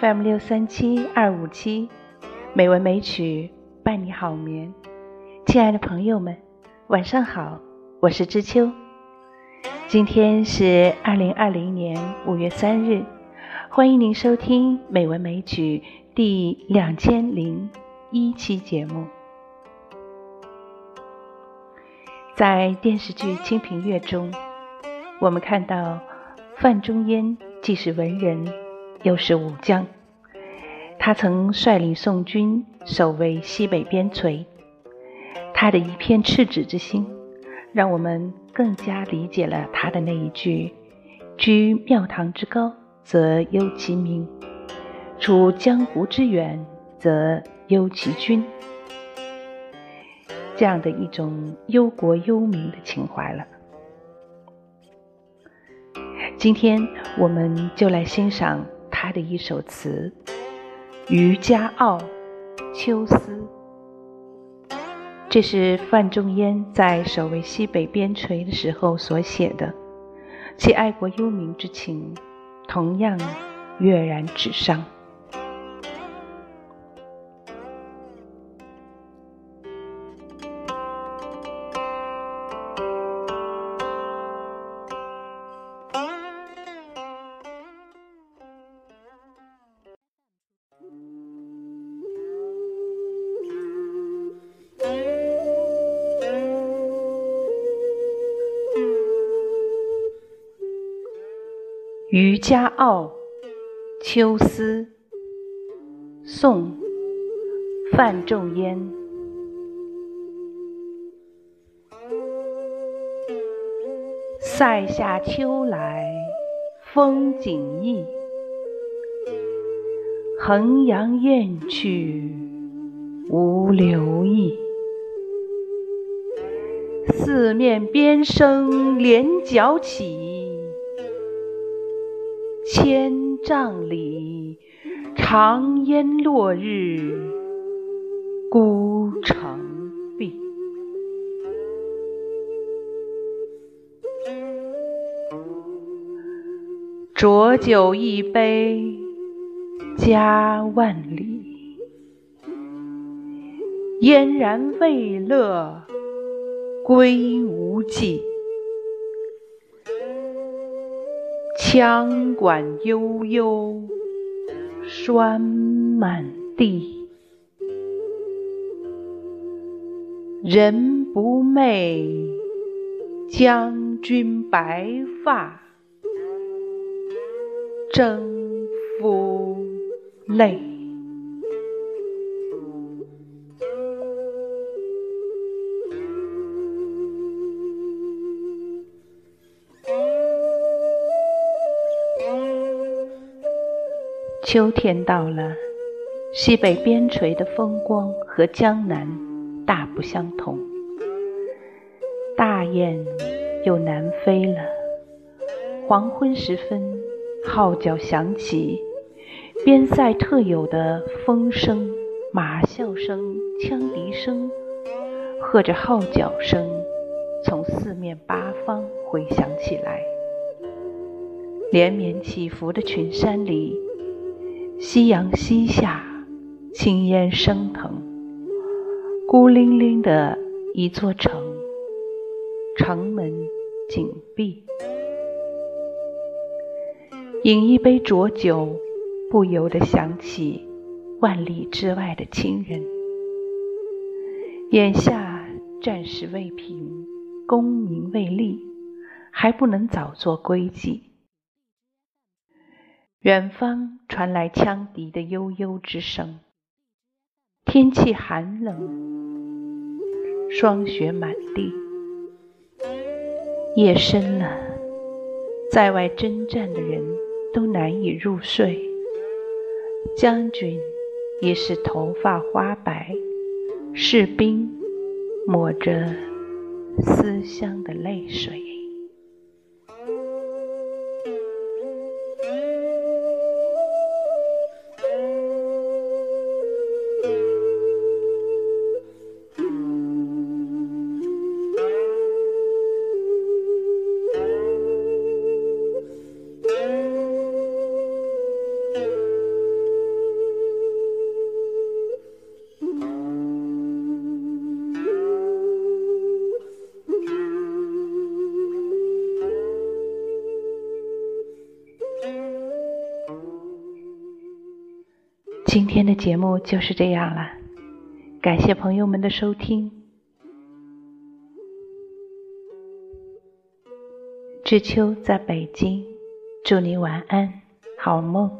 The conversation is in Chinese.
FM 六三七二五七，美文美曲伴你好眠。亲爱的朋友们，晚上好，我是知秋。今天是二零二零年五月三日，欢迎您收听《美文美曲》第两千零一期节目。在电视剧《清平乐》中，我们看到范仲淹既是文人。又是武将，他曾率领宋军守卫西北边陲。他的一片赤子之心，让我们更加理解了他的那一句：“居庙堂之高，则忧其民；处江湖之远，则忧其君。”这样的一种忧国忧民的情怀了。今天，我们就来欣赏。他的一首词《渔家傲·秋思》，这是范仲淹在守卫西北边陲的时候所写的，其爱国忧民之情同样跃然纸上。《渔家傲·秋思》宋·范仲淹。塞下秋来风景异，衡阳雁去无留意。四面边声连角起。千丈里，长烟落日孤城闭。浊酒一杯家万里，燕然未勒归无计。羌管悠悠，霜满地。人不寐，将军白发，征夫泪。秋天到了，西北边陲的风光和江南大不相同。大雁又南飞了。黄昏时分，号角响起，边塞特有的风声、马啸声、羌笛声，和着号角声，从四面八方回响起来。连绵起伏的群山里。夕阳西下，青烟升腾，孤零零的一座城，城门紧闭。饮一杯浊酒，不由得想起万里之外的亲人。眼下战事未平，功名未立，还不能早做归计。远方传来羌笛的悠悠之声。天气寒冷，霜雪满地。夜深了，在外征战的人都难以入睡。将军已是头发花白，士兵抹着思乡的泪水。今天的节目就是这样了，感谢朋友们的收听。知秋在北京，祝你晚安，好梦。